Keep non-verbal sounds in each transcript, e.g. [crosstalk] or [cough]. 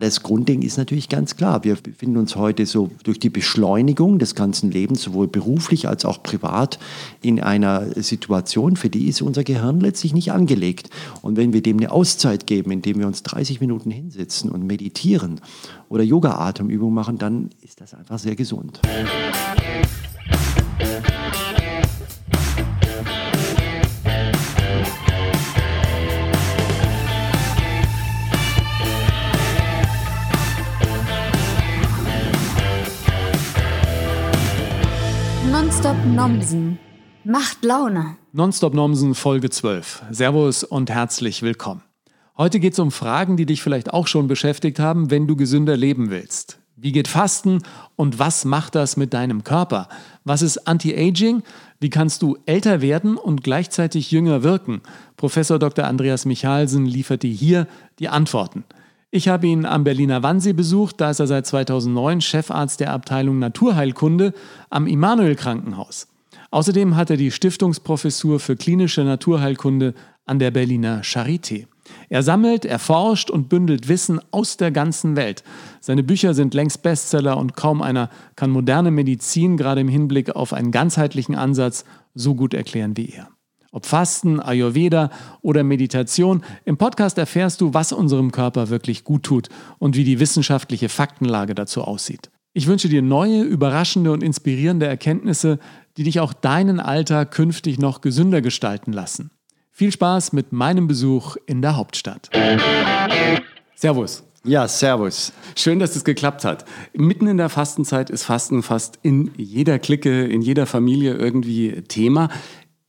Das Grundding ist natürlich ganz klar. Wir befinden uns heute so durch die Beschleunigung des ganzen Lebens, sowohl beruflich als auch privat, in einer Situation, für die ist unser Gehirn letztlich nicht angelegt. Und wenn wir dem eine Auszeit geben, indem wir uns 30 Minuten hinsetzen und meditieren oder Yoga-Atemübungen machen, dann ist das einfach sehr gesund. Nonstop Nomsen. Macht Laune. Nonstop Nomsen Folge 12. Servus und herzlich willkommen. Heute geht es um Fragen, die dich vielleicht auch schon beschäftigt haben, wenn du gesünder leben willst. Wie geht Fasten und was macht das mit deinem Körper? Was ist Anti-Aging? Wie kannst du älter werden und gleichzeitig jünger wirken? Professor Dr. Andreas Michalsen liefert dir hier die Antworten. Ich habe ihn am Berliner Wannsee besucht, da ist er seit 2009 Chefarzt der Abteilung Naturheilkunde am Immanuel Krankenhaus. Außerdem hat er die Stiftungsprofessur für klinische Naturheilkunde an der Berliner Charité. Er sammelt, erforscht und bündelt Wissen aus der ganzen Welt. Seine Bücher sind längst Bestseller und kaum einer kann moderne Medizin gerade im Hinblick auf einen ganzheitlichen Ansatz so gut erklären wie er. Ob Fasten, Ayurveda oder Meditation, im Podcast erfährst du, was unserem Körper wirklich gut tut und wie die wissenschaftliche Faktenlage dazu aussieht. Ich wünsche dir neue, überraschende und inspirierende Erkenntnisse, die dich auch deinen Alltag künftig noch gesünder gestalten lassen. Viel Spaß mit meinem Besuch in der Hauptstadt. Servus. Ja, servus. Schön, dass es geklappt hat. Mitten in der Fastenzeit ist Fasten fast in jeder Clique, in jeder Familie irgendwie Thema.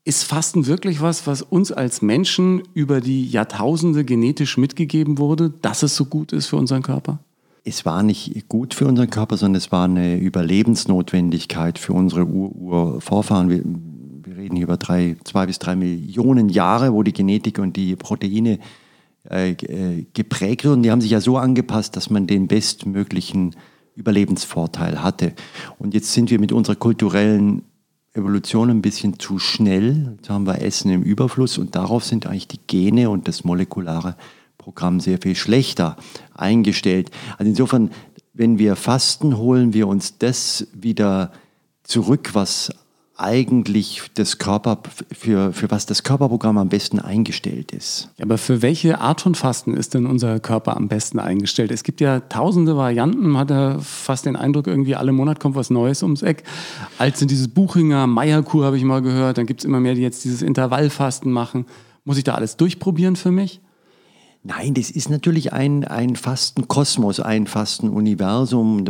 Ist Fasten wirklich was, was uns als Menschen über die Jahrtausende genetisch mitgegeben wurde, dass es so gut ist für unseren Körper? Es war nicht gut für unseren Körper, sondern es war eine Überlebensnotwendigkeit für unsere Urvorfahren. Wir, wir, reden hier über drei, zwei bis drei Millionen Jahre, wo die Genetik und die Proteine äh, äh geprägt wurden. Die haben sich ja so angepasst, dass man den bestmöglichen Überlebensvorteil hatte. Und jetzt sind wir mit unserer kulturellen Evolution ein bisschen zu schnell. Jetzt haben wir Essen im Überfluss und darauf sind eigentlich die Gene und das molekulare Programm sehr viel schlechter eingestellt. Also insofern, wenn wir fasten, holen wir uns das wieder zurück, was eigentlich das Körper, für, für was das Körperprogramm am besten eingestellt ist. Aber für welche Art von Fasten ist denn unser Körper am besten eingestellt? Es gibt ja tausende Varianten, man hat ja fast den Eindruck, irgendwie alle Monat kommt was Neues ums Eck. Als sind dieses Buchinger, Meierkur habe ich mal gehört, dann gibt es immer mehr, die jetzt dieses Intervallfasten machen. Muss ich da alles durchprobieren für mich? Nein, das ist natürlich ein, ein Fastenkosmos, ein Fastenuniversum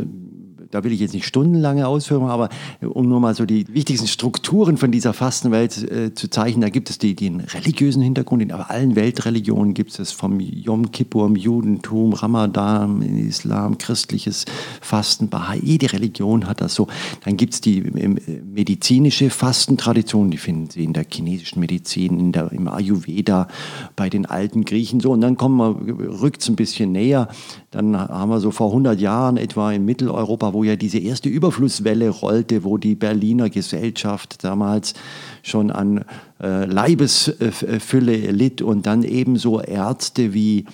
da will ich jetzt nicht stundenlange Ausführungen, aber um nur mal so die wichtigsten Strukturen von dieser Fastenwelt äh, zu zeichnen, da gibt es die, den religiösen Hintergrund. In allen Weltreligionen gibt es vom Yom Kippur im Judentum, Ramadan im Islam, christliches Fasten, Bahai. Jede Religion hat das so. Dann gibt es die äh, medizinische Fastentradition, die finden Sie in der chinesischen Medizin, in der, im Ayurveda, bei den alten Griechen so. Und dann kommen wir, rückt es ein bisschen näher. Dann haben wir so vor 100 Jahren etwa in Mitteleuropa, wo ja diese erste Überflusswelle rollte, wo die Berliner Gesellschaft damals schon an äh, Leibesfülle litt und dann ebenso Ärzte wie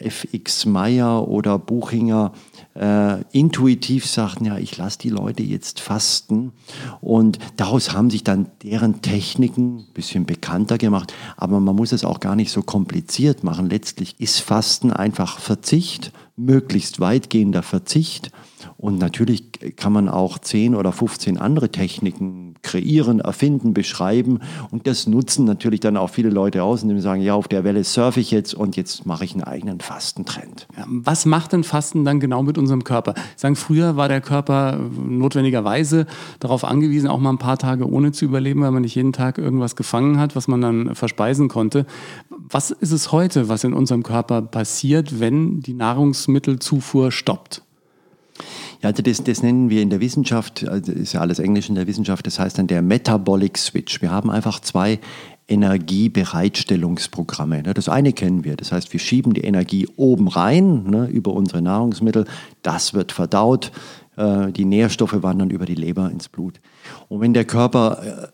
FX Meyer oder Buchinger äh, intuitiv sagten, ja, ich lasse die Leute jetzt fasten. Und daraus haben sich dann deren Techniken ein bisschen bekannter gemacht. Aber man muss es auch gar nicht so kompliziert machen. Letztlich ist Fasten einfach Verzicht, möglichst weitgehender Verzicht. Und natürlich kann man auch 10 oder 15 andere Techniken kreieren, erfinden, beschreiben. Und das nutzen natürlich dann auch viele Leute aus, indem sie sagen, ja, auf der Welle surfe ich jetzt und jetzt mache ich einen eigenen Fastentrend. Was macht denn Fasten dann genau mit unserem Körper? Sagen, früher war der Körper notwendigerweise darauf angewiesen, auch mal ein paar Tage ohne zu überleben, weil man nicht jeden Tag irgendwas gefangen hat, was man dann verspeisen konnte. Was ist es heute, was in unserem Körper passiert, wenn die Nahrungsmittelzufuhr stoppt? Ja, also das, das nennen wir in der Wissenschaft, also ist ja alles Englisch in der Wissenschaft, das heißt dann der Metabolic Switch. Wir haben einfach zwei Energiebereitstellungsprogramme. Ne? Das eine kennen wir, das heißt, wir schieben die Energie oben rein ne, über unsere Nahrungsmittel, das wird verdaut, äh, die Nährstoffe wandern über die Leber ins Blut. Und wenn der Körper äh,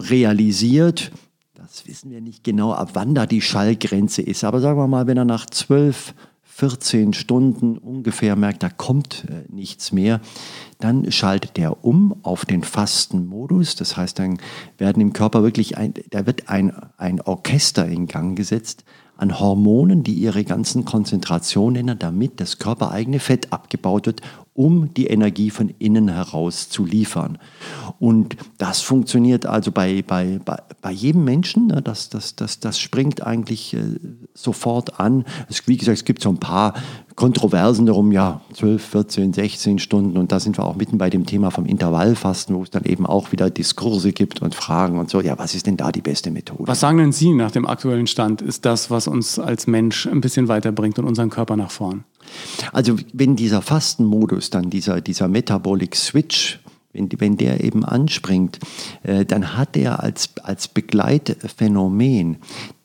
realisiert, das wissen wir nicht genau, ab wann da die Schallgrenze ist, aber sagen wir mal, wenn er nach zwölf 14 Stunden ungefähr merkt, da kommt äh, nichts mehr, dann schaltet er um auf den Fastenmodus. Das heißt, dann werden im Körper wirklich ein, da wird ein, ein Orchester in Gang gesetzt an Hormonen, die ihre ganzen Konzentrationen ändern, damit das körpereigene Fett abgebaut wird, um die Energie von innen heraus zu liefern. Und das funktioniert also bei, bei, bei, jedem Menschen, ne? das, das, das, das springt eigentlich äh, sofort an. Es, wie gesagt, es gibt so ein paar Kontroversen darum, ja, 12, 14, 16 Stunden und da sind wir auch mitten bei dem Thema vom Intervallfasten, wo es dann eben auch wieder Diskurse gibt und Fragen und so, ja, was ist denn da die beste Methode? Was sagen denn Sie nach dem aktuellen Stand? Ist das, was uns als Mensch ein bisschen weiterbringt und unseren Körper nach vorn? Also wenn dieser Fastenmodus, dann dieser, dieser Metabolic Switch, wenn, wenn der eben anspringt, äh, dann hat er als, als Begleitphänomen,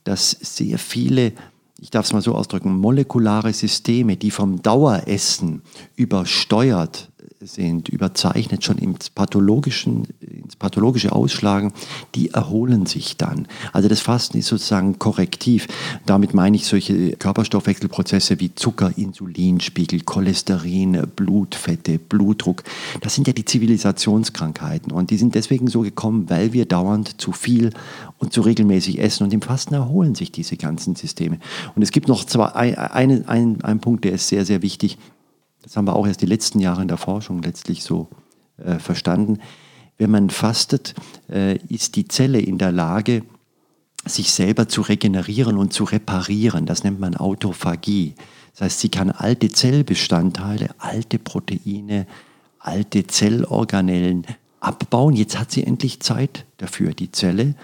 dass sehr viele ich darf es mal so ausdrücken, molekulare Systeme, die vom Daueressen übersteuert sind, überzeichnet schon ins, pathologischen, ins pathologische Ausschlagen, die erholen sich dann. Also das Fasten ist sozusagen korrektiv. Damit meine ich solche Körperstoffwechselprozesse wie Zucker, Insulinspiegel, Cholesterin, Blutfette, Blutdruck. Das sind ja die Zivilisationskrankheiten und die sind deswegen so gekommen, weil wir dauernd zu viel und zu regelmäßig essen und im Fasten erholen sich diese ganzen Systeme. Und es gibt noch zwei, ein, ein, ein Punkt, der ist sehr, sehr wichtig das haben wir auch erst die letzten Jahre in der Forschung letztlich so äh, verstanden, wenn man fastet, äh, ist die Zelle in der Lage, sich selber zu regenerieren und zu reparieren. Das nennt man Autophagie. Das heißt, sie kann alte Zellbestandteile, alte Proteine, alte Zellorganellen abbauen. Jetzt hat sie endlich Zeit dafür, die Zelle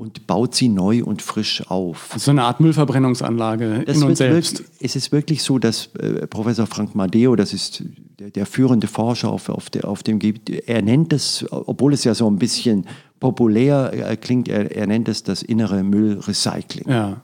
und baut sie neu und frisch auf. So eine Art Müllverbrennungsanlage das in uns selbst. Wirklich, es ist wirklich so, dass äh, Professor Frank Madeo, das ist der, der führende Forscher auf, auf, der, auf dem Gebiet, er nennt es, obwohl es ja so ein bisschen populär äh, klingt, er, er nennt es das innere Müllrecycling. Ja.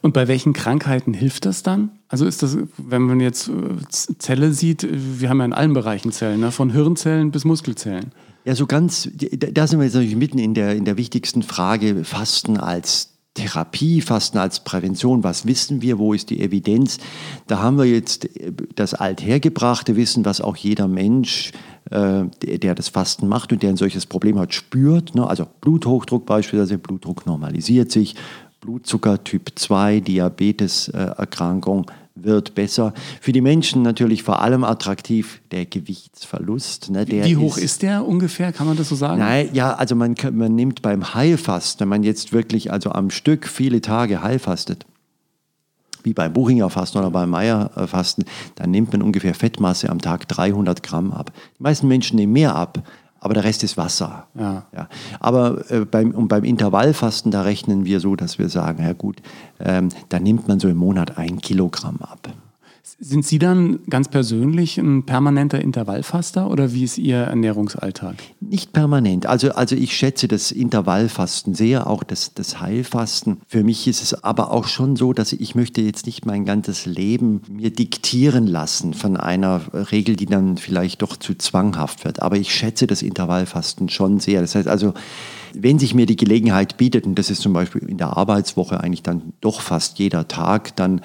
Und bei welchen Krankheiten hilft das dann? Also ist das, wenn man jetzt äh, Zelle sieht, wir haben ja in allen Bereichen Zellen, ne? von Hirnzellen bis Muskelzellen. Ja, so ganz, da sind wir jetzt natürlich mitten in der, in der wichtigsten Frage, Fasten als Therapie, Fasten als Prävention, was wissen wir, wo ist die Evidenz? Da haben wir jetzt das althergebrachte Wissen, was auch jeder Mensch, äh, der, der, das Fasten macht und der ein solches Problem hat, spürt. Ne? Also Bluthochdruck beispielsweise, Blutdruck normalisiert sich, Blutzucker Typ 2, Diabeteserkrankung, äh, wird besser. Für die Menschen natürlich vor allem attraktiv der Gewichtsverlust. Ne, der Wie hoch ist, ist, der ungefähr, kann man das so sagen? Nein, ja, also man, man nimmt beim Heilfasten, wenn man jetzt wirklich also am Stück viele Tage heilfastet, wie beim Buchinger Fasten oder beim Meier Fasten, dann nimmt man ungefähr Fettmasse am Tag 300 Gramm ab. Die meisten Menschen nehmen mehr ab, aber der Rest ist Wasser. Ja. ja. Aber äh, beim, und beim Intervallfasten, da rechnen wir so, dass wir sagen, ja gut, ähm, da nimmt man so im Monat ein Kilogramm ab. Sind Sie dann ganz persönlich ein permanenter Intervallfaster oder wie ist Ihr Ernährungsalltag? Nicht permanent. Also, also ich schätze das Intervallfasten sehr, auch das, das Heilfasten. Für mich ist es aber auch schon so, dass ich möchte jetzt nicht mein ganzes Leben mir diktieren lassen von einer Regel, die dann vielleicht doch zu zwanghaft wird. Aber ich schätze das Intervallfasten schon sehr. Das heißt also, wenn sich mir die Gelegenheit bietet, und das ist zum Beispiel in der Arbeitswoche eigentlich dann doch fast jeder Tag, dann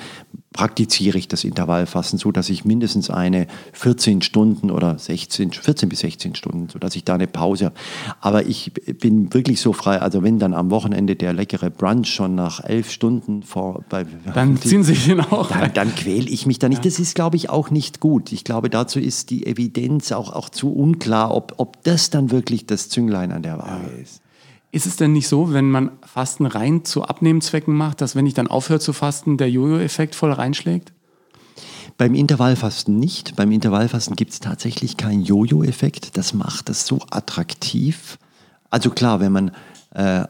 praktiziere ich das Intervallfasten so, dass ich mindestens eine 14 Stunden oder 16, 14 bis 16 Stunden, so dass ich da eine Pause habe. Aber ich bin wirklich so frei, also wenn dann am Wochenende der leckere Brunch schon nach elf Stunden vor, bei, dann [laughs] ziehen Sie ihn auch. Dann, dann quäle ich mich da nicht. Ja. Das ist, glaube ich, auch nicht gut. Ich glaube, dazu ist die Evidenz auch, auch zu unklar, ob, ob das dann wirklich das Zünglein an der Waage ja. ist. Ist es denn nicht so, wenn man Fasten rein zu Abnehmzwecken macht, dass wenn ich dann aufhöre zu fasten, der Jojo-Effekt voll reinschlägt? Beim Intervallfasten nicht. Beim Intervallfasten gibt es tatsächlich keinen Jojo-Effekt. Das macht es so attraktiv. Also klar, wenn man äh,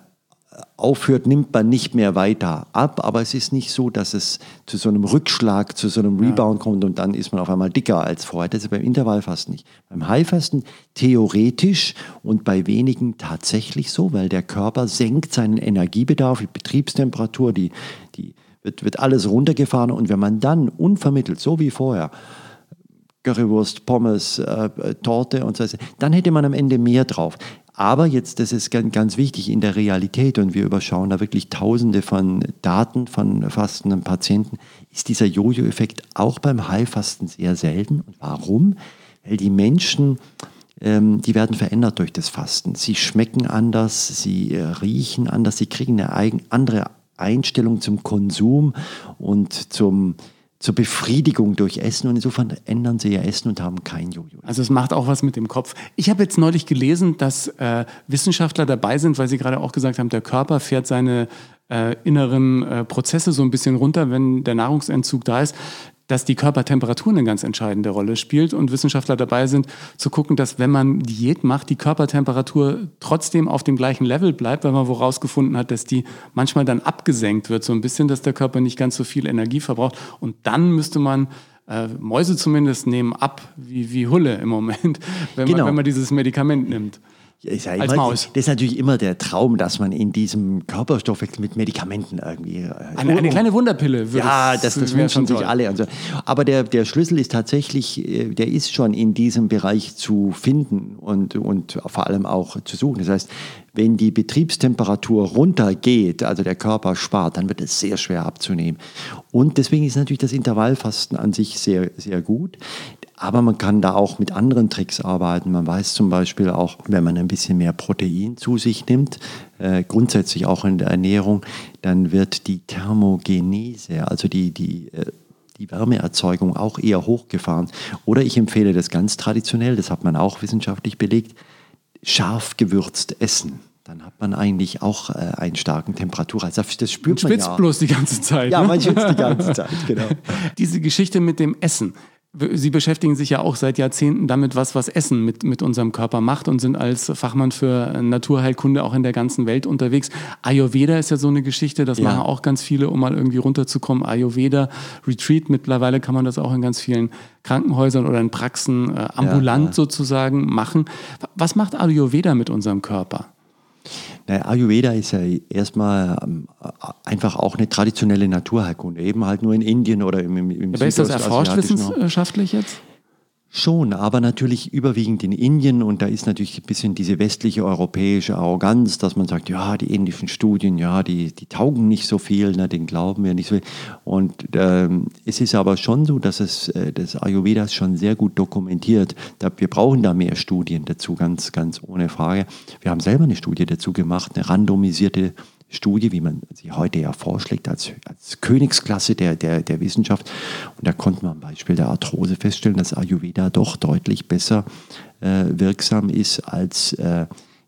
aufhört, nimmt man nicht mehr weiter ab, aber es ist nicht so, dass es zu so einem Rückschlag, zu so einem Rebound ja. kommt und dann ist man auf einmal dicker als vorher. Das ist beim Intervallfasten nicht. Beim Heilfasten theoretisch und bei wenigen tatsächlich so, weil der Körper senkt seinen Energiebedarf, die Betriebstemperatur, die, die wird, wird alles runtergefahren und wenn man dann unvermittelt, so wie vorher, Currywurst, Pommes, äh, Torte und so, dann hätte man am Ende mehr drauf. Aber jetzt, das ist ganz, ganz wichtig in der Realität und wir überschauen da wirklich tausende von Daten von fastenden Patienten, ist dieser Jojo-Effekt auch beim Heilfasten sehr selten. Und warum? Weil die Menschen, ähm, die werden verändert durch das Fasten. Sie schmecken anders, sie äh, riechen anders, sie kriegen eine eigen, andere Einstellung zum Konsum und zum, zur Befriedigung durch Essen und insofern ändern sie ihr Essen und haben kein Jojo. Also es macht auch was mit dem Kopf. Ich habe jetzt neulich gelesen, dass äh, Wissenschaftler dabei sind, weil Sie gerade auch gesagt haben, der Körper fährt seine äh, inneren äh, Prozesse so ein bisschen runter, wenn der Nahrungsentzug da ist dass die Körpertemperatur eine ganz entscheidende Rolle spielt und Wissenschaftler dabei sind, zu gucken, dass wenn man Diät macht, die Körpertemperatur trotzdem auf dem gleichen Level bleibt, weil man woraus gefunden hat, dass die manchmal dann abgesenkt wird, so ein bisschen, dass der Körper nicht ganz so viel Energie verbraucht. Und dann müsste man äh, Mäuse zumindest nehmen ab wie, wie Hulle im Moment, wenn, genau. man, wenn man dieses Medikament nimmt. Ist ja als immer, Maus. Das ist natürlich immer der Traum, dass man in diesem Körperstoffwechsel mit Medikamenten irgendwie. Äh, eine, eine kleine Wunderpille. Ja, das, das wünschen sich alle. Und so. Aber der, der Schlüssel ist tatsächlich, äh, der ist schon in diesem Bereich zu finden und, und vor allem auch zu suchen. Das heißt, wenn die Betriebstemperatur runtergeht, also der Körper spart, dann wird es sehr schwer abzunehmen. Und deswegen ist natürlich das Intervallfasten an sich sehr, sehr gut. Aber man kann da auch mit anderen Tricks arbeiten. Man weiß zum Beispiel auch, wenn man ein bisschen mehr Protein zu sich nimmt, äh, grundsätzlich auch in der Ernährung, dann wird die Thermogenese, also die, die, äh, die Wärmeerzeugung auch eher hochgefahren. Oder ich empfehle das ganz traditionell, das hat man auch wissenschaftlich belegt, scharf gewürzt essen dann hat man eigentlich auch äh, einen starken Temperaturreiz. Das spürt man, man schwitzt ja. bloß die ganze Zeit. Ja, ne? man schwitzt die ganze Zeit, genau. [laughs] Diese Geschichte mit dem Essen. Sie beschäftigen sich ja auch seit Jahrzehnten damit, was was Essen mit, mit unserem Körper macht und sind als Fachmann für Naturheilkunde auch in der ganzen Welt unterwegs. Ayurveda ist ja so eine Geschichte, das ja. machen auch ganz viele, um mal irgendwie runterzukommen. Ayurveda, Retreat, mittlerweile kann man das auch in ganz vielen Krankenhäusern oder in Praxen äh, ambulant ja, ja. sozusagen machen. Was macht Ayurveda mit unserem Körper? Naja, Ayurveda ist ja erstmal ähm, einfach auch eine traditionelle Naturheilkunde, eben halt nur in Indien oder im, im, im Aber ist das erforscht wissenschaftlich jetzt? Schon, aber natürlich überwiegend in Indien und da ist natürlich ein bisschen diese westliche europäische Arroganz, dass man sagt, ja, die indischen Studien, ja, die, die taugen nicht so viel, ne, den glauben wir nicht so viel. Und ähm, es ist aber schon so, dass es äh, das Ayurveda schon sehr gut dokumentiert. Da, wir brauchen da mehr Studien dazu, ganz, ganz ohne Frage. Wir haben selber eine Studie dazu gemacht, eine randomisierte Studie, wie man sie heute ja vorschlägt, als, als Königsklasse der, der, der Wissenschaft. Und da konnte man am Beispiel der Arthrose feststellen, dass Ayurveda doch deutlich besser äh, wirksam ist als äh,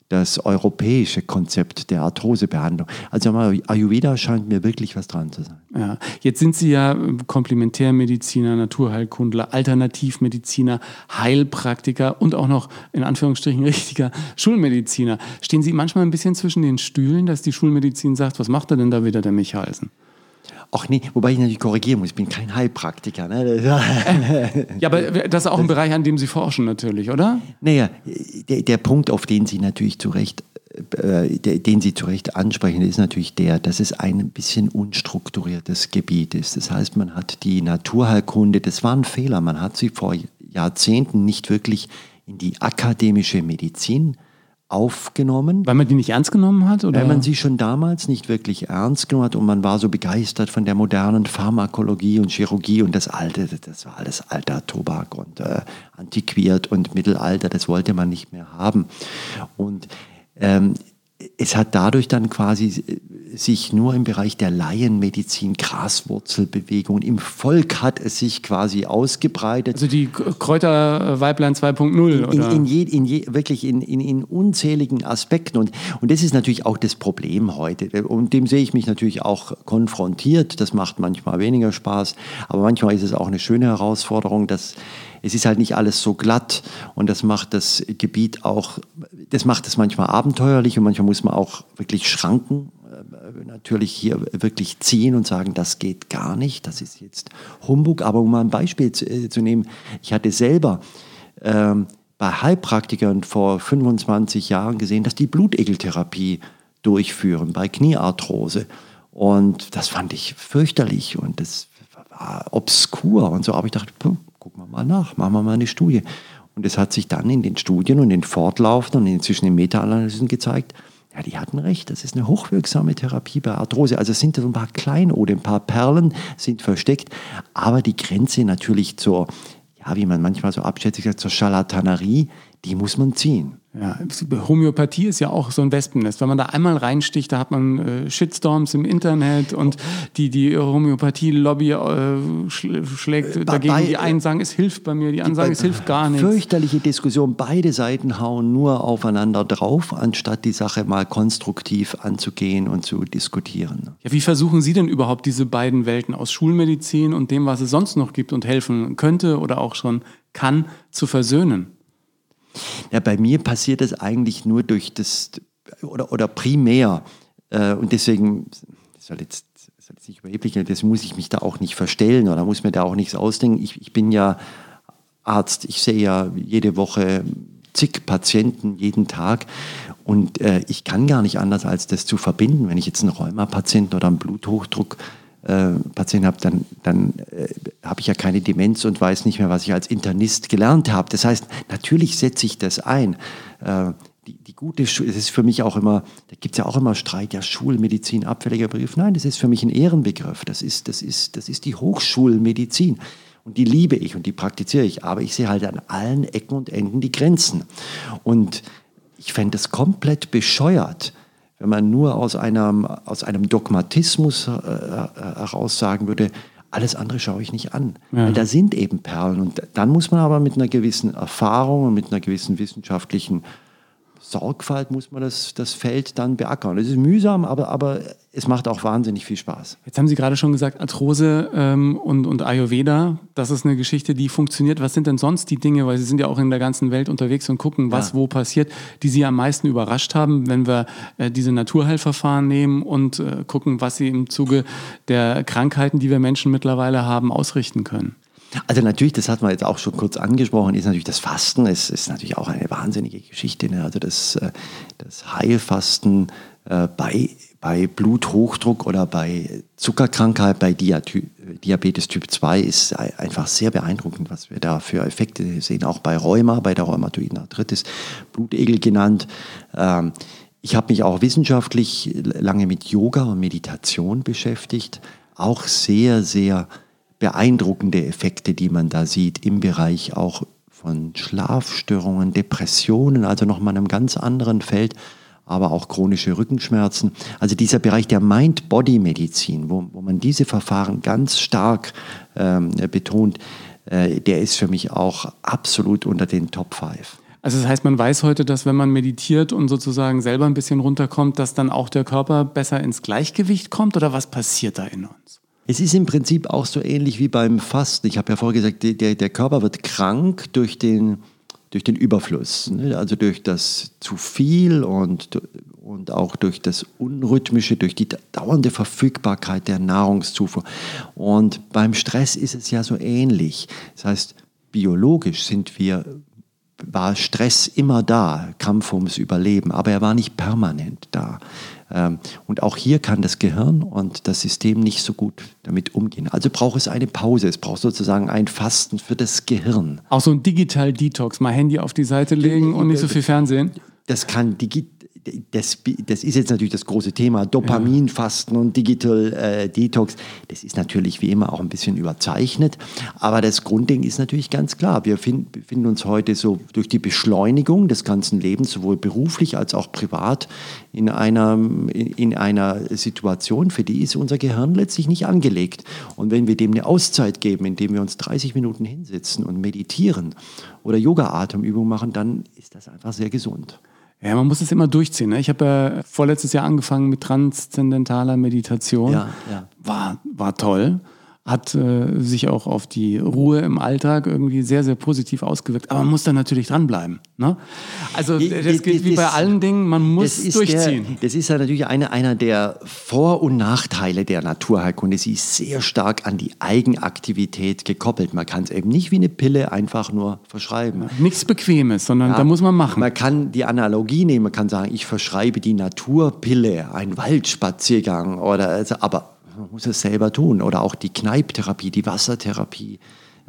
das europäische Konzept der Arthrosebehandlung. Also Ayurveda scheint mir wirklich was dran zu sein. Ja. Jetzt sind Sie ja Komplementärmediziner, Naturheilkundler, Alternativmediziner, Heilpraktiker und auch noch in Anführungsstrichen [laughs] richtiger Schulmediziner. Stehen Sie manchmal ein bisschen zwischen den Stühlen, dass die Schulmedizin sagt, was macht er denn da wieder, der Michaelsen? Ach nee, wobei ich natürlich korrigieren muss, ich bin kein Heilpraktiker. Ne? ja, aber das ist auch ein Bereich, an dem Sie forschen natürlich, oder? Naja, der, der Punkt, auf den Sie natürlich zu Recht äh, den Sie zu Recht ansprechen, ist natürlich der, dass es ein bisschen unstrukturiertes Gebiet ist. Das heißt, man hat die Naturheilkunde, das war ein Fehler, man hat sie vor Jahrzehnten nicht wirklich in die akademische Medizin aufgenommen. Weil man die nicht ernst genommen hat? Oder? Weil man sie schon damals nicht wirklich ernst genommen hat und man war so begeistert von der modernen Pharmakologie und Chirurgie und das Alte, das war alles alter Tobak und äh, antiquiert und Mittelalter, das wollte man nicht mehr haben. Und ähm, es hat dadurch dann quasi sich nur im Bereich der Laienmedizin, Graswurzelbewegungen, im Volk hat es sich quasi ausgebreitet. Also die Kräuterweiblein 2.0, oder? In, in, je, in je, wirklich in, in, in unzähligen Aspekten. Und, und das ist natürlich auch das Problem heute. Und dem sehe ich mich natürlich auch konfrontiert. Das macht manchmal weniger Spaß, aber manchmal ist es auch eine schöne Herausforderung, dass es ist halt nicht alles so glatt und das macht das Gebiet auch, das macht es manchmal abenteuerlich und manchmal muss man auch wirklich Schranken äh, natürlich hier wirklich ziehen und sagen, das geht gar nicht, das ist jetzt Humbug. Aber um mal ein Beispiel zu, äh, zu nehmen, ich hatte selber ähm, bei Heilpraktikern vor 25 Jahren gesehen, dass die Blutegeltherapie durchführen bei Kniearthrose. Und das fand ich fürchterlich und das war obskur und so. Aber ich dachte, gucken wir mal nach, machen wir mal eine Studie. Und es hat sich dann in den Studien und in fortlaufenden und inzwischen in Meta-Analysen gezeigt, ja, die hatten recht, das ist eine hochwirksame Therapie bei Arthrose. Also sind so ein paar Kleinode, ein paar Perlen sind versteckt, aber die Grenze natürlich zur, ja, wie man manchmal so abschätzig sagt, zur Scharlatanerie, die muss man ziehen. Ja, Homöopathie ist ja auch so ein Wespennest. Wenn man da einmal reinsticht, da hat man äh, Shitstorms im Internet und die, die Homöopathie-Lobby äh, schlägt äh, dagegen. Bei, die einen sagen, es hilft bei mir, die anderen sagen, es hilft gar nicht. Fürchterliche Diskussion. Beide Seiten hauen nur aufeinander drauf, anstatt die Sache mal konstruktiv anzugehen und zu diskutieren. Ja, wie versuchen Sie denn überhaupt diese beiden Welten aus Schulmedizin und dem, was es sonst noch gibt und helfen könnte oder auch schon kann, zu versöhnen? Ja, bei mir passiert das eigentlich nur durch das, oder, oder primär. Äh, und deswegen, das soll jetzt, das soll jetzt nicht überheblich, das muss ich mich da auch nicht verstellen oder muss mir da auch nichts ausdenken. Ich, ich bin ja Arzt, ich sehe ja jede Woche zig Patienten jeden Tag und äh, ich kann gar nicht anders, als das zu verbinden. Wenn ich jetzt einen Rheumapatienten oder einen Bluthochdruck äh, Patienten habe, dann, dann äh, habe ich ja keine Demenz und weiß nicht mehr, was ich als Internist gelernt habe. Das heißt, natürlich setze ich das ein. Äh, die, die gute Schule, es ist für mich auch immer, da gibt es ja auch immer Streit, ja, Schulmedizin, abfälliger Begriff. Nein, das ist für mich ein Ehrenbegriff. Das ist, das ist, das ist die Hochschulmedizin. Und die liebe ich und die praktiziere ich. Aber ich sehe halt an allen Ecken und Enden die Grenzen. Und ich fände es komplett bescheuert, wenn man nur aus einem, aus einem Dogmatismus äh, heraus sagen würde, alles andere schaue ich nicht an. Ja. Weil da sind eben Perlen. Und dann muss man aber mit einer gewissen Erfahrung und mit einer gewissen wissenschaftlichen Sorgfalt muss man das, das Feld dann beackern. Es ist mühsam, aber, aber es macht auch wahnsinnig viel Spaß. Jetzt haben Sie gerade schon gesagt, Arthrose ähm, und, und Ayurveda, das ist eine Geschichte, die funktioniert. Was sind denn sonst die Dinge, weil Sie sind ja auch in der ganzen Welt unterwegs und gucken, was ja. wo passiert, die Sie am meisten überrascht haben, wenn wir äh, diese Naturheilverfahren nehmen und äh, gucken, was Sie im Zuge der Krankheiten, die wir Menschen mittlerweile haben, ausrichten können? Also natürlich, das hat man jetzt auch schon kurz angesprochen, ist natürlich das Fasten, es ist natürlich auch eine wahnsinnige Geschichte. Ne? Also das, äh, das Heilfasten äh, bei, bei Bluthochdruck oder bei Zuckerkrankheit, bei Diabetes Typ 2 ist einfach sehr beeindruckend, was wir da für Effekte sehen. Auch bei Rheuma, bei der rheumatoiden Arthritis, Blutegel genannt. Ähm, ich habe mich auch wissenschaftlich lange mit Yoga und Meditation beschäftigt. Auch sehr, sehr beeindruckende Effekte, die man da sieht im Bereich auch von Schlafstörungen, Depressionen, also nochmal einem ganz anderen Feld, aber auch chronische Rückenschmerzen. Also dieser Bereich der Mind-Body-Medizin, wo, wo man diese Verfahren ganz stark ähm, betont, äh, der ist für mich auch absolut unter den Top 5. Also das heißt, man weiß heute, dass wenn man meditiert und sozusagen selber ein bisschen runterkommt, dass dann auch der Körper besser ins Gleichgewicht kommt oder was passiert da in uns? Es ist im Prinzip auch so ähnlich wie beim Fasten. Ich habe ja vorher gesagt, der, der Körper wird krank durch den, durch den Überfluss, ne? also durch das zu viel und, und auch durch das Unrhythmische, durch die dauernde Verfügbarkeit der Nahrungszufuhr. Und beim Stress ist es ja so ähnlich. Das heißt, biologisch sind wir war Stress immer da, Kampf ums Überleben, aber er war nicht permanent da. Ähm, und auch hier kann das Gehirn und das System nicht so gut damit umgehen. Also braucht es eine Pause, es braucht sozusagen ein Fasten für das Gehirn. Auch so ein Digital Detox, mal Handy auf die Seite legen und nicht so viel Fernsehen. Das kann digital das, das ist jetzt natürlich das große Thema, Dopaminfasten ja. und Digital äh, Detox. Das ist natürlich wie immer auch ein bisschen überzeichnet, aber das Grundding ist natürlich ganz klar. Wir find, befinden uns heute so durch die Beschleunigung des ganzen Lebens, sowohl beruflich als auch privat, in einer, in, in einer Situation, für die ist unser Gehirn letztlich nicht angelegt. Und wenn wir dem eine Auszeit geben, indem wir uns 30 Minuten hinsetzen und meditieren oder Yoga-Atemübungen machen, dann ist das einfach sehr gesund. Ja, man muss es immer durchziehen. Ne? Ich habe ja vorletztes Jahr angefangen mit transzendentaler Meditation. Ja, ja. War, war toll hat äh, sich auch auf die Ruhe im Alltag irgendwie sehr, sehr positiv ausgewirkt. Aber man muss da natürlich dranbleiben. Ne? Also das gilt wie bei allen Dingen, man muss das durchziehen. Der, das ist ja natürlich eine, einer der Vor- und Nachteile der Naturheilkunde. Sie ist sehr stark an die Eigenaktivität gekoppelt. Man kann es eben nicht wie eine Pille einfach nur verschreiben. Ja, nichts Bequemes, sondern ja, da muss man machen. Man kann die Analogie nehmen, man kann sagen, ich verschreibe die Naturpille, einen Waldspaziergang oder also, aber muss es selber tun. Oder auch die Kneiptherapie, die Wassertherapie,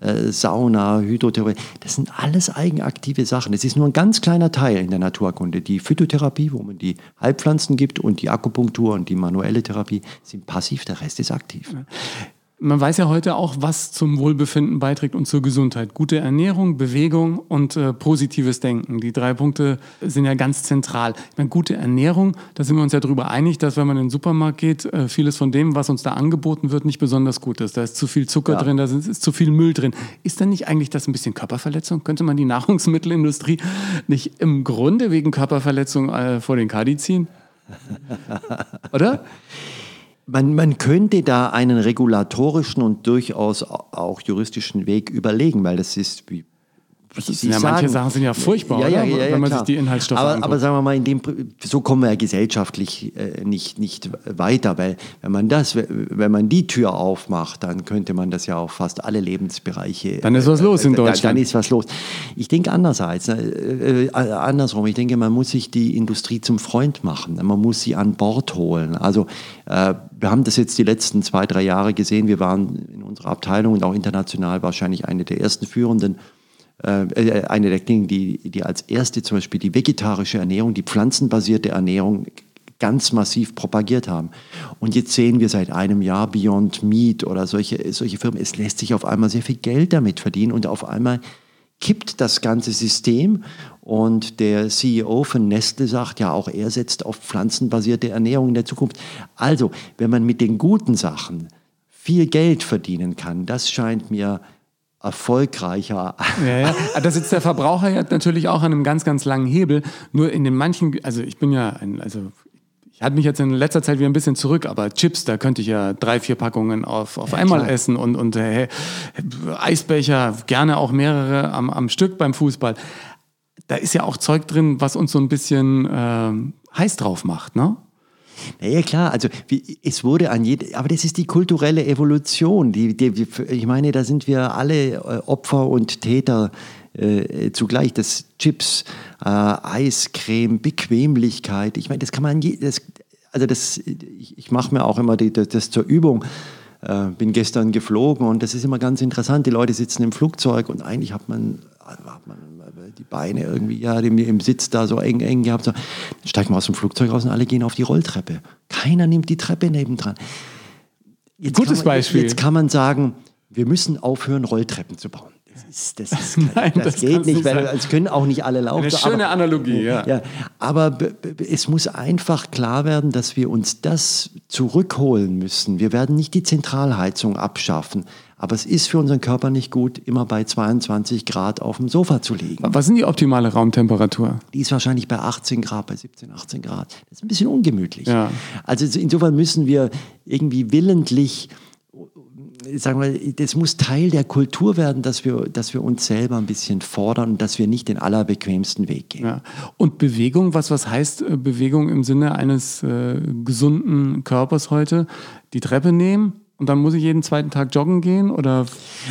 äh, Sauna, Hydrotherapie. Das sind alles eigenaktive Sachen. Das ist nur ein ganz kleiner Teil in der Naturkunde. Die Phytotherapie, wo man die Heilpflanzen gibt und die Akupunktur und die manuelle Therapie sind passiv, der Rest ist aktiv. Man weiß ja heute auch, was zum Wohlbefinden beiträgt und zur Gesundheit. Gute Ernährung, Bewegung und äh, positives Denken. Die drei Punkte sind ja ganz zentral. Ich meine, gute Ernährung, da sind wir uns ja darüber einig, dass wenn man in den Supermarkt geht, äh, vieles von dem, was uns da angeboten wird, nicht besonders gut ist. Da ist zu viel Zucker ja. drin, da ist, ist, zu viel Müll drin. Ist dann nicht eigentlich das ein bisschen Körperverletzung? Könnte man die Nahrungsmittelindustrie [laughs] nicht im Grunde wegen Körperverletzung äh, vor den Kadi ziehen? [laughs] Oder? Man, man könnte da einen regulatorischen und durchaus auch juristischen Weg überlegen, weil das ist, wie ja, sagen, manche Sachen sind ja furchtbar, ja, ja, ja, wenn man klar. sich die Inhaltsstoffe aber, anguckt. aber sagen wir mal, in dem, so kommen wir ja gesellschaftlich äh, nicht, nicht weiter, weil wenn man das, wenn man die Tür aufmacht, dann könnte man das ja auf fast alle Lebensbereiche. Dann ist was los in Deutschland. Dann, ist was los. Ich denke andererseits, äh, äh, andersrum. Ich denke, man muss sich die Industrie zum Freund machen. Man muss sie an Bord holen. Also äh, wir haben das jetzt die letzten zwei, drei Jahre gesehen. Wir waren in unserer Abteilung und auch international wahrscheinlich eine der ersten führenden äh, äh, eine der Dinge, die, die als erste zum Beispiel die vegetarische Ernährung, die pflanzenbasierte Ernährung ganz massiv propagiert haben. Und jetzt sehen wir seit einem Jahr Beyond Meat oder solche, solche Firmen, es lässt sich auf einmal sehr viel Geld damit verdienen und auf einmal kippt das ganze System und der CEO von Nestle sagt ja auch, er setzt auf pflanzenbasierte Ernährung in der Zukunft. Also, wenn man mit den guten Sachen viel Geld verdienen kann, das scheint mir erfolgreicher. Ja, ja. Ah, da sitzt der Verbraucher ja natürlich auch an einem ganz, ganz langen Hebel. Nur in den manchen, also ich bin ja ein, also ich hatte mich jetzt in letzter Zeit wieder ein bisschen zurück, aber Chips, da könnte ich ja drei, vier Packungen auf, auf ja, einmal klar. essen und, und äh, Eisbecher, gerne auch mehrere am, am Stück beim Fußball. Da ist ja auch Zeug drin, was uns so ein bisschen äh, heiß drauf macht, ne? Naja, klar, also wie, es wurde an jede, aber das ist die kulturelle Evolution. Die, die, ich meine, da sind wir alle äh, Opfer und Täter äh, zugleich. Das Chips, äh, Eiscreme, Bequemlichkeit. Ich meine, das kann man, je, das, also das, ich, ich mache mir auch immer die, das, das zur Übung. Äh, bin gestern geflogen und das ist immer ganz interessant. Die Leute sitzen im Flugzeug und eigentlich hat man, hat man die Beine irgendwie ja, im Sitz da so eng, eng gehabt. So. Dann steigt man aus dem Flugzeug raus und alle gehen auf die Rolltreppe. Keiner nimmt die Treppe nebendran. Jetzt Gutes man, Beispiel. Jetzt kann man sagen, wir müssen aufhören, Rolltreppen zu bauen. Das, ist, das, ist [laughs] Nein, das, das geht nicht, weil es können auch nicht alle laufen. Eine schöne aber, Analogie, ja. ja aber es muss einfach klar werden, dass wir uns das zurückholen müssen. Wir werden nicht die Zentralheizung abschaffen. Aber es ist für unseren Körper nicht gut, immer bei 22 Grad auf dem Sofa zu liegen. Was sind die optimale Raumtemperatur? Die ist wahrscheinlich bei 18 Grad, bei 17, 18 Grad. Das ist ein bisschen ungemütlich. Ja. Also insofern müssen wir irgendwie willentlich sagen wir, das muss Teil der Kultur werden, dass wir, dass wir uns selber ein bisschen fordern und dass wir nicht den allerbequemsten Weg gehen. Ja. Und Bewegung, was, was heißt äh, Bewegung im Sinne eines äh, gesunden Körpers heute? Die Treppe nehmen und dann muss ich jeden zweiten Tag joggen gehen? Oder?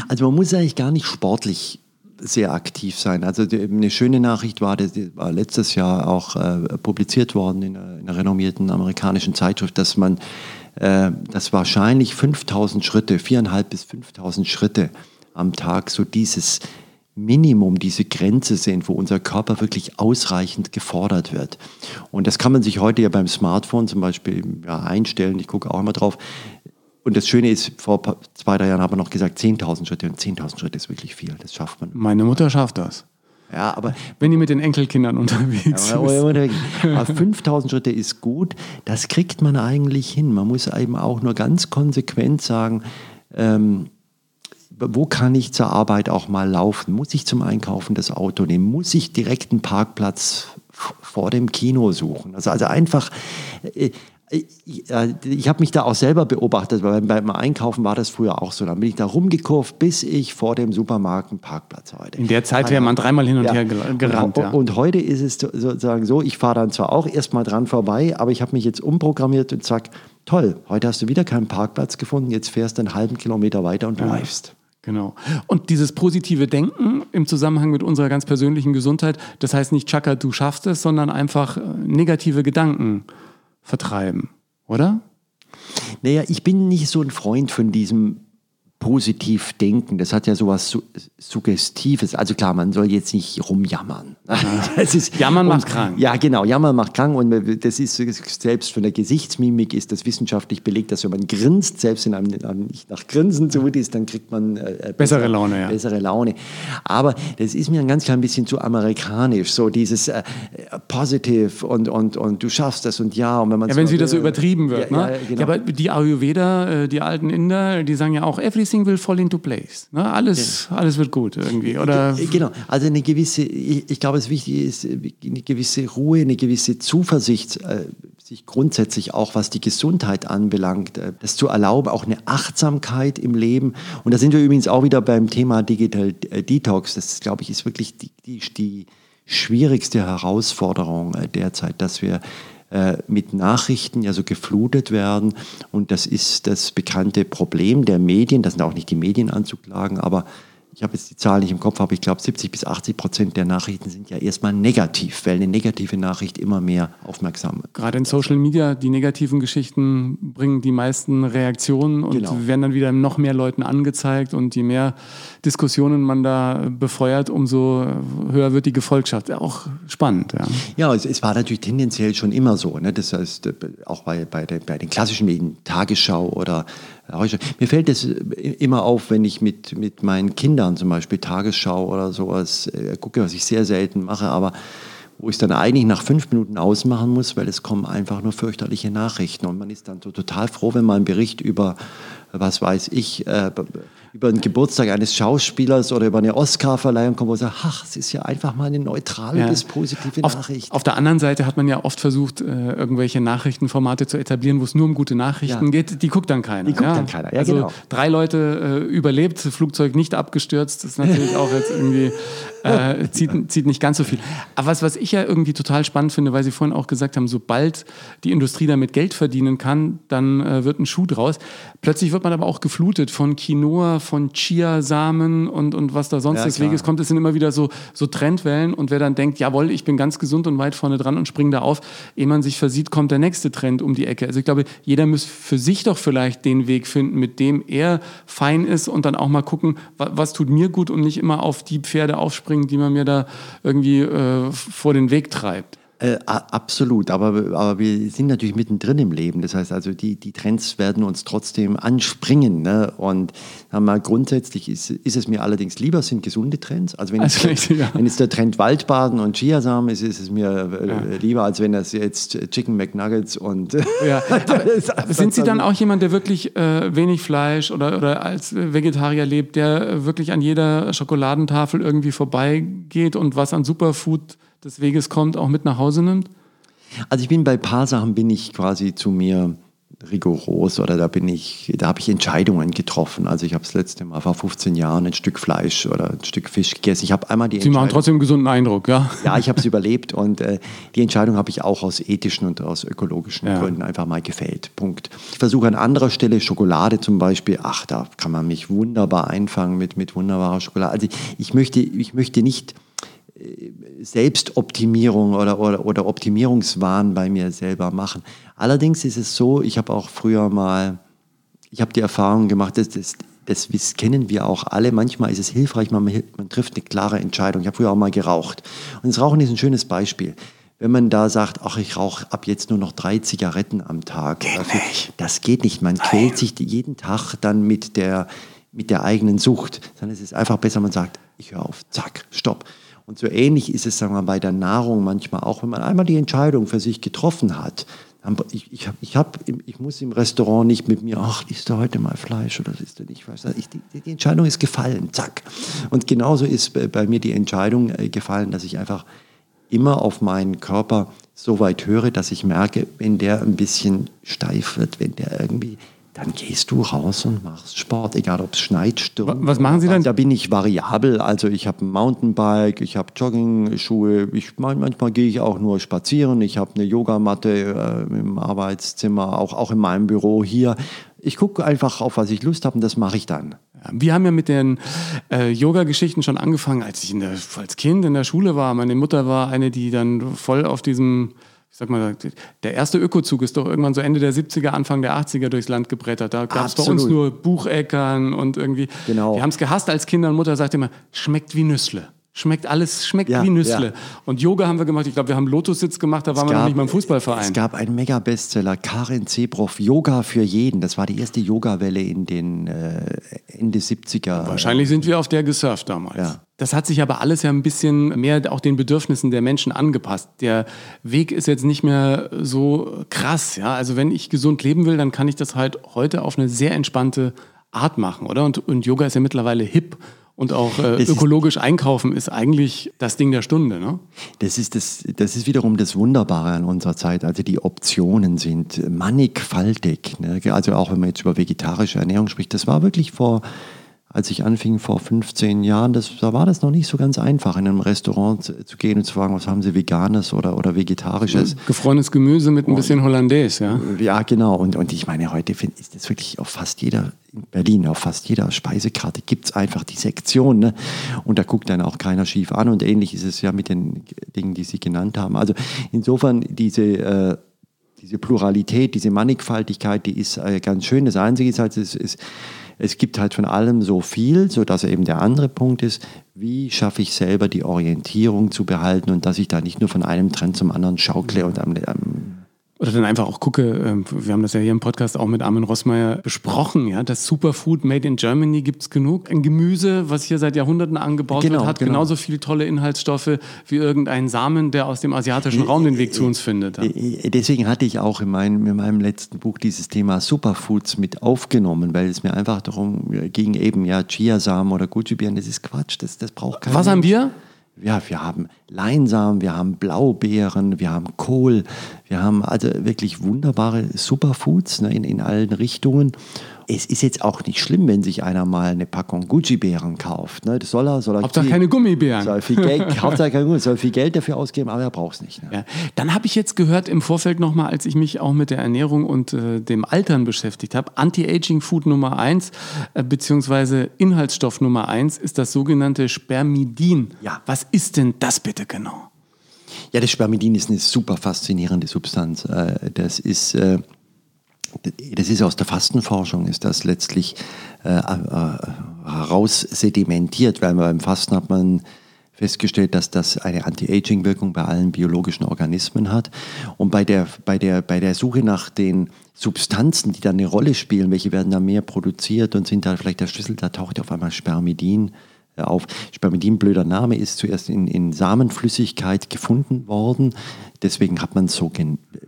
Also man muss eigentlich gar nicht sportlich sehr aktiv sein. Also die, eine schöne Nachricht war, das war letztes Jahr auch äh, publiziert worden in einer, in einer, renommierten amerikanischen Zeitschrift, dass man äh, dass wahrscheinlich 5000 Schritte, 4.500 bis 5000 Schritte am Tag so dieses Minimum, diese Grenze sind, wo unser Körper wirklich ausreichend gefordert wird. Und das kann man sich heute ja beim Smartphone zum Beispiel ja, einstellen. Ich gucke auch immer drauf. Und das Schöne ist, vor zwei, drei Jahren haben wir noch gesagt, 10.000 Schritte. Und 10.000 Schritte ist wirklich viel. Das schafft man. Meine Mutter schafft das. Ja, aber wenn die mit den Enkelkindern unterwegs ja. Aber 5000 Schritte ist gut. Das kriegt man eigentlich hin. Man muss eben auch nur ganz konsequent sagen, ähm, wo kann ich zur Arbeit auch mal laufen? Muss ich zum Einkaufen das Auto nehmen? Muss ich direkt einen Parkplatz vor dem Kino suchen? Also, also einfach äh, ich, ich habe mich da auch selber beobachtet, weil beim Einkaufen war das früher auch so. Dann bin ich da rumgekurvt, bis ich vor dem Supermarkt einen Parkplatz hatte. In der Zeit wäre man dreimal hin und ja. her gerannt. Und, ja. und heute ist es sozusagen so, ich fahre dann zwar auch erstmal dran vorbei, aber ich habe mich jetzt umprogrammiert und sage, toll, heute hast du wieder keinen Parkplatz gefunden, jetzt fährst du einen halben Kilometer weiter und bleibst. Ja. Genau. Und dieses positive Denken im Zusammenhang mit unserer ganz persönlichen Gesundheit, das heißt nicht, Chaka, du schaffst es, sondern einfach äh, negative Gedanken vertreiben, oder? Naja, ich bin nicht so ein Freund von diesem positiv denken. Das hat ja sowas Su Suggestives. Also klar, man soll jetzt nicht rumjammern. [laughs] Das ist, Jammern macht krank. Ja, genau. Jammern macht krank. Und das ist selbst von der Gesichtsmimik ist das wissenschaftlich belegt, dass wenn man grinst, selbst wenn einem nicht nach Grinsen zumut ist, dann kriegt man äh, bessere Laune. Ja. Bessere Laune. Aber das ist mir ein ganz klein bisschen zu amerikanisch. So dieses äh, Positive und, und, und du schaffst das und ja. Und wenn man ja, wenn es wieder so übertrieben wird. Ja, ne? ja, genau. ja, aber die Ayurveda, äh, die alten Inder, die sagen ja auch, every everything will fall into place. Ne? Alles, ja. alles wird gut irgendwie. Oder? Genau, also eine gewisse, ich, ich glaube, es wichtig ist, eine gewisse Ruhe, eine gewisse Zuversicht, äh, sich grundsätzlich auch, was die Gesundheit anbelangt, äh, das zu erlauben, auch eine Achtsamkeit im Leben. Und da sind wir übrigens auch wieder beim Thema Digital äh, Detox. Das, glaube ich, ist wirklich die, die, die schwierigste Herausforderung derzeit, dass wir äh, mit Nachrichten ja so geflutet werden. Und das ist das bekannte Problem der Medien. Das sind auch nicht die Medien anzuklagen, aber ich habe jetzt die Zahl nicht im Kopf, aber ich glaube 70 bis 80 Prozent der Nachrichten sind ja erstmal negativ, weil eine negative Nachricht immer mehr Aufmerksamkeit. Gerade in Social Media, die negativen Geschichten bringen die meisten Reaktionen und genau. werden dann wieder noch mehr Leuten angezeigt und je mehr Diskussionen man da befeuert, umso höher wird die Gefolgschaft. Auch spannend. Ja, ja es, es war natürlich tendenziell schon immer so. Ne? Das heißt, auch bei, bei, der, bei den klassischen Medien, Tagesschau oder mir fällt es immer auf, wenn ich mit, mit meinen Kindern zum Beispiel Tagesschau oder sowas äh, gucke, was ich sehr selten mache, aber wo ich dann eigentlich nach fünf Minuten ausmachen muss, weil es kommen einfach nur fürchterliche Nachrichten. Und man ist dann so total froh, wenn man einen Bericht über, was weiß ich, äh, über den Geburtstag eines Schauspielers oder über eine Oscarverleihung kommt, wo man sagt, ach, es ist ja einfach mal eine neutrale ja. bis positive auf, Nachricht. Auf der anderen Seite hat man ja oft versucht, äh, irgendwelche Nachrichtenformate zu etablieren, wo es nur um gute Nachrichten ja. geht. Die guckt dann keiner. Die guckt ja? dann keiner, ja also genau. Drei Leute äh, überlebt, Flugzeug nicht abgestürzt, das ist natürlich [laughs] auch jetzt irgendwie, äh, zieht, zieht nicht ganz so viel. Aber was, was ich ja irgendwie total spannend finde, weil Sie vorhin auch gesagt haben, sobald die Industrie damit Geld verdienen kann, dann äh, wird ein Schuh draus. Plötzlich wird man aber auch geflutet von Quinoa, von Chiasamen und, und was da sonst ja, des Weges kommt. Es sind immer wieder so, so Trendwellen und wer dann denkt, jawohl, ich bin ganz gesund und weit vorne dran und springe da auf, ehe man sich versieht, kommt der nächste Trend um die Ecke. Also ich glaube, jeder muss für sich doch vielleicht den Weg finden, mit dem er fein ist und dann auch mal gucken, was, was tut mir gut und nicht immer auf die Pferde aufspringen, die man mir da irgendwie äh, vor den Weg treibt. Äh, absolut, aber, aber wir sind natürlich mittendrin im Leben. Das heißt also, die, die Trends werden uns trotzdem anspringen. Ne? Und mal grundsätzlich ist, ist es mir allerdings lieber, sind gesunde Trends. Also wenn, also jetzt, ja. wenn jetzt der Trend Waldbaden und Chiasamen ist, ist es mir äh, ja. lieber, als wenn das jetzt Chicken McNuggets und... Ja. [laughs] sind Sie dann auch jemand, der wirklich äh, wenig Fleisch oder, oder als Vegetarier lebt, der wirklich an jeder Schokoladentafel irgendwie vorbeigeht und was an Superfood des Weges kommt, auch mit nach Hause nimmt? Also ich bin bei ein paar Sachen bin ich quasi zu mir rigoros oder da bin ich, da habe ich Entscheidungen getroffen. Also ich habe das letzte Mal vor 15 Jahren ein Stück Fleisch oder ein Stück Fisch gegessen. Ich habe einmal die Sie machen trotzdem einen gesunden Eindruck, ja? Ja, ich habe es überlebt und äh, die Entscheidung habe ich auch aus ethischen und aus ökologischen ja. Gründen einfach mal gefällt. Punkt. Ich versuche an anderer Stelle Schokolade zum Beispiel. Ach, da kann man mich wunderbar einfangen mit mit wunderbarer Schokolade. Also ich möchte, ich möchte nicht Selbstoptimierung oder, oder, oder Optimierungswahn bei mir selber machen. Allerdings ist es so, ich habe auch früher mal, ich habe die Erfahrung gemacht, dass das, das, das kennen wir auch alle. Manchmal ist es hilfreich, man, man trifft eine klare Entscheidung. Ich habe früher auch mal geraucht. Und das Rauchen ist ein schönes Beispiel. Wenn man da sagt, ach, ich rauche ab jetzt nur noch drei Zigaretten am Tag. Geht dafür. Das geht nicht. Man Nein. quält sich jeden Tag dann mit der, mit der eigenen Sucht. Sondern es ist einfach besser, man sagt, ich höre auf, zack, stopp. Und so ähnlich ist es, sagen wir mal, bei der Nahrung manchmal auch, wenn man einmal die Entscheidung für sich getroffen hat. Ich, ich, ich, hab, ich muss im Restaurant nicht mit mir, ach, isst du heute mal Fleisch oder isst du nicht Fleisch? Die, die, Entscheidung ist gefallen, zack. Und genauso ist bei mir die Entscheidung äh, gefallen, dass ich einfach immer auf meinen Körper so weit höre, dass ich merke, wenn der ein bisschen steif wird, wenn der irgendwie dann gehst du raus und machst Sport, egal ob es schneit, stürmt. Was machen Sie dann? Da bin ich variabel. Also ich habe ein Mountainbike, ich habe Jogging-Schuhe, ich, manchmal gehe ich auch nur spazieren. Ich habe eine Yogamatte äh, im Arbeitszimmer, auch, auch in meinem Büro hier. Ich gucke einfach auf, was ich Lust habe und das mache ich dann. Wir haben ja mit den äh, Yoga-Geschichten schon angefangen, als ich der, als Kind in der Schule war. Meine Mutter war eine, die dann voll auf diesem sag mal, der erste Ökozug ist doch irgendwann so Ende der 70er, Anfang der 80er durchs Land gebrettert. Da gab es bei uns nur Bucheckern und irgendwie. Genau. Wir haben es gehasst als Kinder und Mutter sagte immer, schmeckt wie Nüssle. Schmeckt alles, schmeckt ja, wie Nüssle. Ja. Und Yoga haben wir gemacht. Ich glaube, wir haben Lotussitz gemacht, da waren es wir gab, noch nicht mal im Fußballverein. Es gab einen Mega-Bestseller, Karin Zebroff, Yoga für jeden. Das war die erste Yoga-Welle in den äh, Ende 70er. Wahrscheinlich sind wir auf der gesurft damals. Ja. Das hat sich aber alles ja ein bisschen mehr auch den Bedürfnissen der Menschen angepasst. Der Weg ist jetzt nicht mehr so krass. Ja? Also wenn ich gesund leben will, dann kann ich das halt heute auf eine sehr entspannte Art machen, oder? Und, und Yoga ist ja mittlerweile hip und auch äh, ökologisch einkaufen ist eigentlich das Ding der Stunde. Ne? Das, ist das, das ist wiederum das Wunderbare an unserer Zeit. Also die Optionen sind mannigfaltig. Ne? Also auch wenn man jetzt über vegetarische Ernährung spricht, das war wirklich vor als ich anfing vor 15 Jahren, das, da war das noch nicht so ganz einfach, in einem Restaurant zu, zu gehen und zu fragen, was haben Sie Veganes oder, oder Vegetarisches. Gefrorenes Gemüse mit ein bisschen Hollandaise, ja? Ja, genau. Und, und ich meine, heute find, ist das wirklich auf fast jeder, in Berlin, auf fast jeder Speisekarte gibt es einfach die Sektion. Ne? Und da guckt dann auch keiner schief an. Und ähnlich ist es ja mit den Dingen, die Sie genannt haben. Also insofern diese... Äh, diese Pluralität, diese Mannigfaltigkeit, die ist äh, ganz schön. Das Einzige ist halt, es ist, es gibt halt von allem so viel, sodass eben der andere Punkt ist, wie schaffe ich selber die Orientierung zu behalten und dass ich da nicht nur von einem Trend zum anderen schaukle und am, am oder dann einfach auch gucke, ähm, wir haben das ja hier im Podcast auch mit Armin Rossmeier besprochen, ja, das Superfood Made in Germany gibt es genug. Ein Gemüse, was hier seit Jahrhunderten angebaut genau, wird, hat genau. genauso viele tolle Inhaltsstoffe wie irgendein Samen, der aus dem asiatischen Raum den Weg zu uns findet. Ja. Deswegen hatte ich auch in meinem, in meinem letzten Buch dieses Thema Superfoods mit aufgenommen, weil es mir einfach darum ging, eben ja Chiasamen oder Gucci-Beeren, das ist Quatsch, das, das braucht keiner. Was haben wir? Ja, wir haben Leinsamen, wir haben Blaubeeren, wir haben Kohl, wir haben also wirklich wunderbare Superfoods ne, in, in allen Richtungen es ist jetzt auch nicht schlimm, wenn sich einer mal eine Packung Gucci-Beeren kauft. Ne? Das soll er, soll er Hauptsache viel, keine Gummibären. Soll viel Geld, [laughs] Hauptsache keine Gummibären, soll viel Geld dafür ausgeben, aber er braucht es nicht. Ne? Ja. Dann habe ich jetzt gehört im Vorfeld nochmal, als ich mich auch mit der Ernährung und äh, dem Altern beschäftigt habe, Anti-Aging-Food Nummer eins äh, beziehungsweise Inhaltsstoff Nummer eins ist das sogenannte Spermidin. Ja. Was ist denn das bitte genau? Ja, das Spermidin ist eine super faszinierende Substanz. Äh, das ist äh, das ist aus der Fastenforschung, ist das letztlich äh, äh, heraussedimentiert, weil beim Fasten hat man festgestellt, dass das eine Anti-Aging-Wirkung bei allen biologischen Organismen hat. Und bei der, bei, der, bei der Suche nach den Substanzen, die da eine Rolle spielen, welche werden da mehr produziert und sind da vielleicht der Schlüssel, da taucht auf einmal Spermidin auf. Spermidin, blöder Name, ist zuerst in, in Samenflüssigkeit gefunden worden. Deswegen hat man es so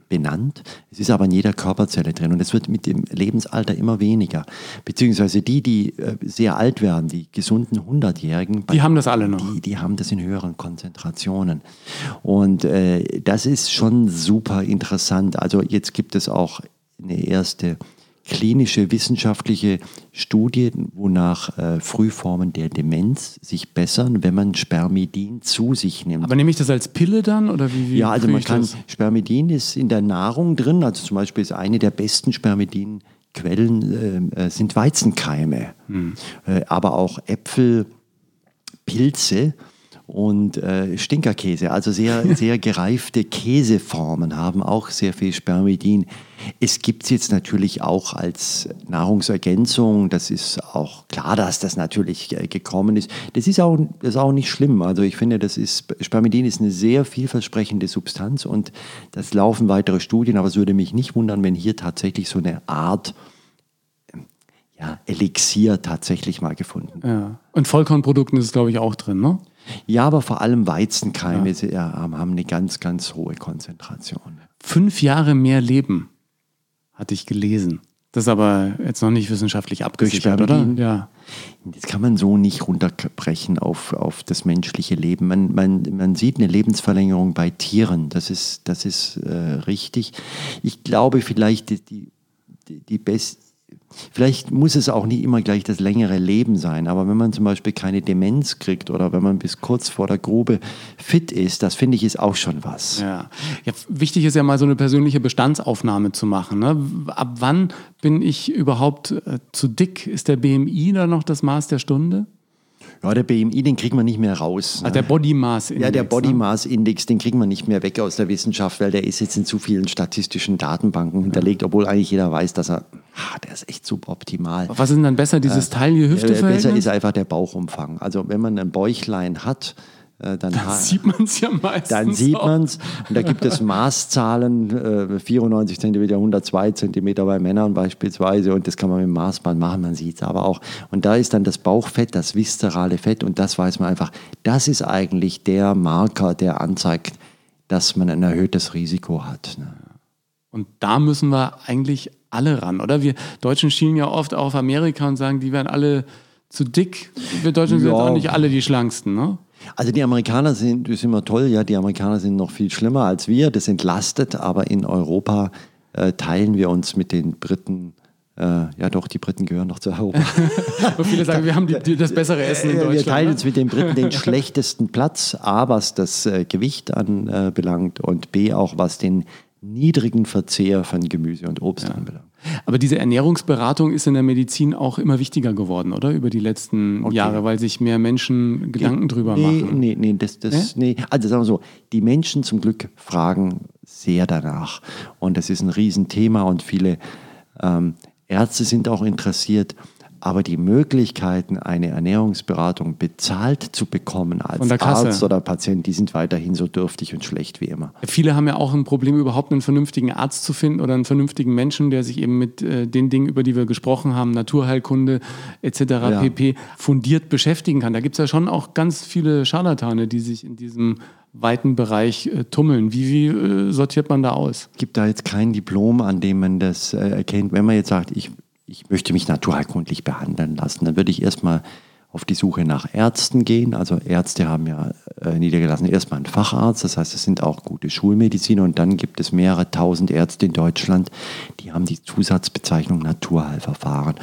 benannt. Es ist aber in jeder Körperzelle drin und es wird mit dem Lebensalter immer weniger. Beziehungsweise die, die äh, sehr alt werden, die gesunden 100-Jährigen, die haben das alle noch. Die, die haben das in höheren Konzentrationen. Und äh, das ist schon super interessant. Also jetzt gibt es auch eine erste klinische wissenschaftliche Studien, wonach äh, Frühformen der Demenz sich bessern, wenn man Spermidin zu sich nimmt. Aber nehme ich das als Pille dann oder wie? wie ja, also man kann das? Spermidin ist in der Nahrung drin. Also zum Beispiel ist eine der besten Spermidin-Quellen äh, äh sind Weizenkeime, hm. äh, aber auch Äpfel, Pilze und äh, Stinkerkäse, also sehr, [laughs] sehr gereifte Käseformen haben auch sehr viel Spermidin. Es gibt es jetzt natürlich auch als Nahrungsergänzung. Das ist auch klar, dass das natürlich äh, gekommen ist. Das ist auch, das ist auch nicht schlimm. Also ich finde, das ist, Spermidin ist eine sehr vielversprechende Substanz und das laufen weitere Studien, aber es würde mich nicht wundern, wenn hier tatsächlich so eine Art ja, Elixier tatsächlich mal gefunden. Ja. Und Vollkornprodukten ist es, glaube ich, auch drin, ne? Ja, aber vor allem Weizenkeime ja. haben eine ganz, ganz hohe Konzentration. Fünf Jahre mehr Leben, hatte ich gelesen. Das ist aber jetzt noch nicht wissenschaftlich abgesichert, oder? Ja. Das kann man so nicht runterbrechen auf, auf das menschliche Leben. Man, man, man sieht eine Lebensverlängerung bei Tieren, das ist, das ist äh, richtig. Ich glaube vielleicht die, die, die beste Vielleicht muss es auch nicht immer gleich das längere Leben sein, aber wenn man zum Beispiel keine Demenz kriegt oder wenn man bis kurz vor der Grube fit ist, das finde ich ist auch schon was. Ja. ja wichtig ist ja mal so eine persönliche Bestandsaufnahme zu machen. Ne? Ab wann bin ich überhaupt äh, zu dick? Ist der BMI da noch das Maß der Stunde? Ja, der BMI, den kriegt man nicht mehr raus. Also der Body Mass Index. Ja, der Body ne? Mass Index, den kriegt man nicht mehr weg aus der Wissenschaft, weil der ist jetzt in zu vielen statistischen Datenbanken hinterlegt, obwohl eigentlich jeder weiß, dass er, ah, der ist echt suboptimal. Was ist denn dann besser, dieses Taille-Hüfte-Verhältnis? Besser ist einfach der Bauchumfang. Also wenn man ein Bäuchlein hat, äh, dann, Dann ha- sieht man es ja meistens. dann sieht man es. Und da gibt es [laughs] Maßzahlen, äh, 94 cm, 102 cm bei Männern beispielsweise. Und das kann man mit dem Maßband machen, man sieht es aber auch. Und da ist dann das Bauchfett, das viszerale Fett. Und das weiß man einfach, das ist eigentlich der Marker, der anzeigt, dass man ein erhöhtes Risiko hat. Ne? Und da müssen wir eigentlich alle ran, oder? Wir Deutschen schielen ja oft auf Amerika und sagen, die werden alle zu dick. Wir Deutschen sind Ja. jetzt auch nicht alle die schlanksten, ne? Also die Amerikaner sind, das ist immer toll, ja, die Amerikaner sind noch viel schlimmer als wir, das entlastet, aber in Europa äh, teilen wir uns mit den Briten, äh, ja doch, die Briten gehören noch zu Europa. [laughs] Und viele sagen, wir haben die, das bessere Essen in Äh, Deutschland. wir teilen ne? uns mit den Briten den [laughs] schlechtesten Platz, A, was das äh, Gewicht anbelangt und B, auch was den niedrigen Verzehr von Gemüse und Obst anbelangt. Aber diese Ernährungsberatung ist in der Medizin auch immer wichtiger geworden, oder? Über die letzten Jahre, weil sich mehr Menschen Gedanken drüber nee, machen. Nee, nee, das, das, nee. Also sagen wir so, die Menschen zum Glück fragen sehr danach. Und das ist ein Riesenthema und viele ähm, Ärzte sind auch interessiert. Aber die Möglichkeiten, eine Ernährungsberatung bezahlt zu bekommen als. Arzt oder Patient, die sind weiterhin so dürftig und schlecht wie immer. Viele haben ja auch ein Problem, überhaupt einen vernünftigen Arzt zu finden oder einen vernünftigen Menschen, der sich eben mit äh, den Dingen, über die wir gesprochen haben, Naturheilkunde etc. pp. fundiert beschäftigen kann. Da gibt es ja schon auch ganz viele Scharlatane, die sich in diesem weiten Bereich äh, tummeln. Wie, wie äh, sortiert man da aus? Es gibt da jetzt kein Diplom, an dem man das äh, erkennt. Wenn man jetzt sagt, ich, ich möchte mich naturheilkundlich behandeln lassen, dann würde ich erstmal auf die Suche nach Ärzten gehen. Also Ärzte haben ja äh, niedergelassen erstmal einen Facharzt, das heißt, es sind auch gute Schulmediziner und dann gibt es mehrere tausend Ärzte in Deutschland, die haben die Zusatzbezeichnung Naturheilverfahren.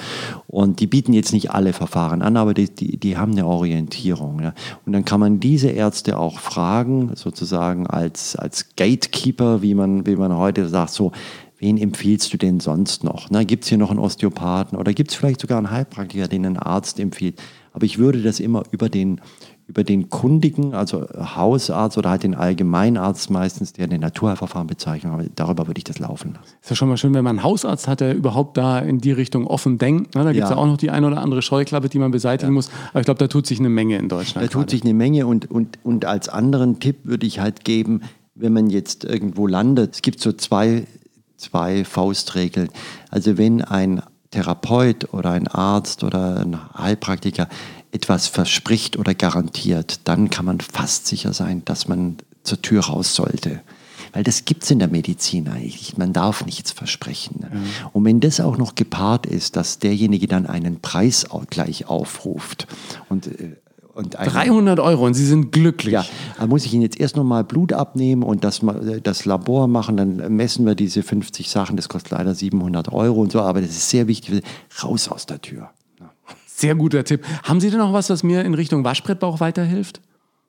Und die bieten jetzt nicht alle Verfahren an, aber die, die, die haben eine Orientierung. Ja. Und dann kann man diese Ärzte auch fragen, sozusagen als, als Gatekeeper, wie man, wie man heute sagt, so, wen empfiehlst du denn sonst noch? Gibt es hier noch einen Osteopathen oder gibt es vielleicht sogar einen Heilpraktiker, den ein Arzt empfiehlt? Aber ich würde das immer über den, über den Kundigen, also Hausarzt oder halt den Allgemeinarzt meistens, der eine Naturheilverfahren bezeichnet, aber darüber würde ich das laufen lassen. Ist ja schon mal schön, wenn man einen Hausarzt hat, der überhaupt da in die Richtung offen denkt. Ne? Da gibt es ja. Ja. auch noch die ein oder andere Scheuklappe, die man beseitigen muss. Aber ich glaube, da tut sich eine Menge in Deutschland. Da tut gerade. sich eine Menge und, und, und als anderen Tipp würde ich halt geben, wenn man jetzt irgendwo landet, es gibt so zwei, zwei Faustregeln. Also wenn ein Therapeut oder ein Arzt oder ein Heilpraktiker etwas verspricht oder garantiert, dann kann man fast sicher sein, dass man zur Tür raus sollte. Weil das gibt es in der Medizin eigentlich. Man darf nichts versprechen. Ne? Und wenn das auch noch gepaart ist, dass derjenige dann einen Preisausgleich aufruft und, äh, und einen, 300 Euro und Sie sind glücklich. ja, dann muss ich Ihnen jetzt erst noch mal Blut abnehmen und das, mal- das Labor machen, dann messen wir diese 50 Sachen, das kostet leider 700 Euro und so, aber das ist sehr wichtig, raus aus der Tür. Sehr guter Tipp. Haben Sie denn noch was, was mir in Richtung Waschbrettbauch weiterhilft?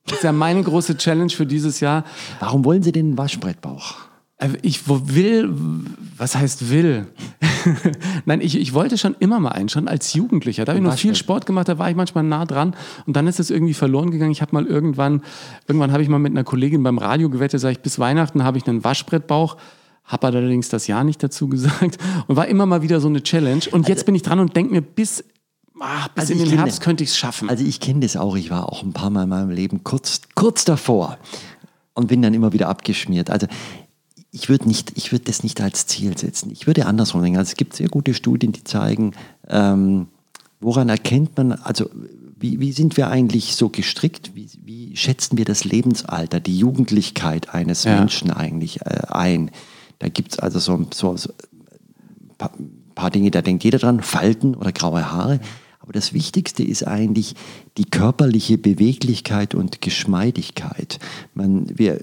Das ist ja meine große Challenge für dieses Jahr. Warum wollen Sie den Waschbrettbauch? Äh, Ich will, was heißt will? [laughs] Nein, ich, ich wollte schon immer mal einen, schon als Jugendlicher. Da habe ich noch viel. Sport gemacht, da war ich manchmal nah dran und dann ist es irgendwie verloren gegangen. Ich habe mal irgendwann, irgendwann habe ich mal mit einer Kollegin beim Radio gewettet, sage ich, bis Weihnachten habe ich einen Waschbrettbauch. Habe allerdings das Jahr nicht dazu [laughs] gesagt und war immer mal wieder so eine Challenge. Und jetzt bin ich dran und denke mir, bis, ah, bis Also in den kenne- Herbst könnte ich es schaffen. Also ich kenne das auch, ich war auch ein paar Mal in meinem Leben kurz, kurz davor und bin dann immer wieder abgeschmiert. Also ich würde nicht, ich würde das nicht als Ziel setzen. Ich würde andersrum denken. Also es gibt sehr gute Studien, die zeigen, ähm, woran erkennt man, also wie, wie sind wir eigentlich so gestrickt? Wie, wie schätzen wir das Lebensalter, die Jugendlichkeit eines Ja. Menschen eigentlich äh, ein? Da gibt es also so, so, so paar, paar Dinge, da denkt jeder dran, Falten oder graue Haare. Aber das Wichtigste ist eigentlich die körperliche Beweglichkeit und Geschmeidigkeit. Man, wir,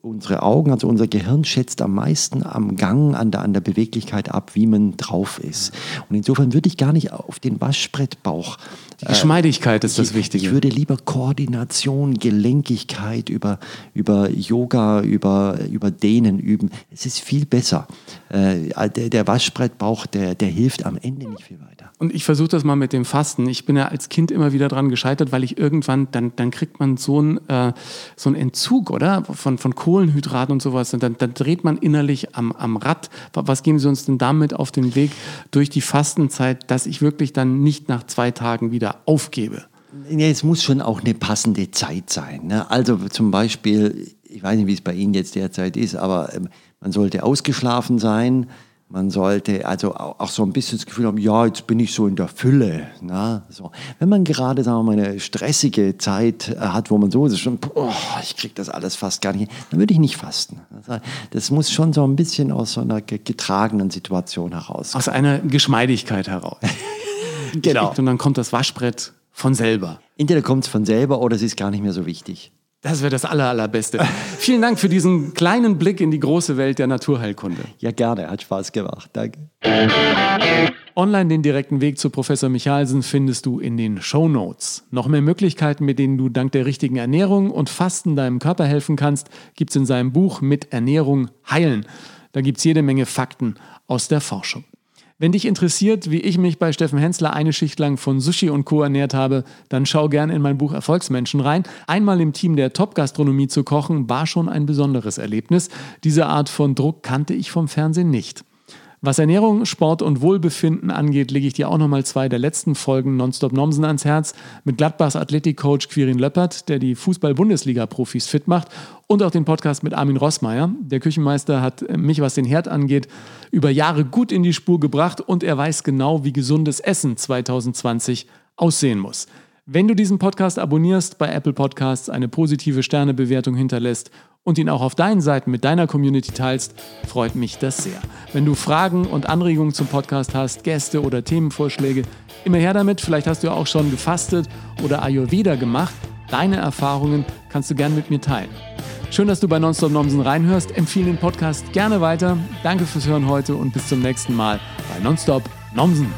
unsere Augen, also unser Gehirn schätzt am meisten am Gang, an der, an der Beweglichkeit ab, wie man drauf ist. Und insofern würde ich gar nicht auf den Waschbrettbauch Die Geschmeidigkeit ist das ich, Wichtige. Ich würde lieber Koordination, Gelenkigkeit über, über Yoga, über, über Dehnen üben. Es ist viel besser. Äh, der, der Waschbrettbauch, der, der hilft am Ende nicht viel weiter. Und ich versuche das mal mit dem Fasten. Ich bin ja als Kind immer wieder dran gescheitert, weil ich irgendwann, dann, dann kriegt man so einen äh, so Entzug, oder? Von, von Kohlenhydraten und sowas. Und dann, dann dreht man innerlich am, am Rad. Was geben Sie uns denn damit auf den Weg durch die Fastenzeit, dass ich wirklich dann nicht nach zwei Tagen wieder aufgebe? Ja, es muss schon auch eine passende Zeit sein. Ne? Also zum Beispiel, ich weiß nicht, wie es bei Ihnen jetzt derzeit ist, aber ähm, man sollte ausgeschlafen sein man sollte also auch so ein bisschen das Gefühl haben, ja, jetzt bin ich so in der Fülle. Na, so. Wenn man gerade, sagen wir mal, eine stressige Zeit äh, hat, wo man so ist, schon, boah, ich kriege das alles fast gar nicht, dann würde ich nicht fasten. Das muss schon so ein bisschen aus so einer getragenen Situation heraus. Aus einer Geschmeidigkeit heraus. [laughs] genau. Und dann kommt das Waschbrett von selber. Entweder kommt es von selber oder es ist gar nicht mehr so wichtig. Das wäre das aller, allerbeste. [laughs] Vielen Dank für diesen kleinen Blick in die große Welt der Naturheilkunde. Ja, gerne. Hat Spaß gemacht. Danke. Online den direkten Weg zu Professor Michalsen findest du in den Show Notes. Noch mehr Möglichkeiten, mit denen du dank der richtigen Ernährung und Fasten deinem Körper helfen kannst, gibt es in seinem Buch Mit Ernährung heilen. Da gibt es jede Menge Fakten aus der Forschung. Wenn dich interessiert, wie ich mich bei Steffen Hensler eine Schicht lang von Sushi und Co. ernährt habe, dann schau gern in mein Buch Erfolgsmenschen rein. Einmal im Team der Top-Gastronomie zu kochen, war schon ein besonderes Erlebnis. Diese Art von Druck kannte ich vom Fernsehen nicht. Was Ernährung, Sport und Wohlbefinden angeht, lege ich dir auch nochmal zwei der letzten Folgen Nonstop Nomsen ans Herz. Mit Gladbachs Athletikcoach Quirin Löppert, der die Fußball-Bundesliga-Profis fit macht. Und auch den Podcast mit Armin Rossmeier. Der Küchenmeister hat mich, was den Herd angeht, über Jahre gut in die Spur gebracht und er weiß genau, wie gesundes Essen 2020 aussehen muss. Wenn du diesen Podcast abonnierst, bei Apple Podcasts eine positive Sternebewertung hinterlässt und ihn auch auf deinen Seiten mit deiner Community teilst, freut mich das sehr. Wenn du Fragen und Anregungen zum Podcast hast, Gäste oder Themenvorschläge, immer her damit. Vielleicht hast du auch schon gefastet oder Ayurveda gemacht. Deine Erfahrungen kannst du gerne mit mir teilen. Schön, dass du bei Nonstop Nomsen reinhörst. Empfehle den Podcast gerne weiter. Danke fürs Hören heute und bis zum nächsten Mal bei Nonstop Nomsen.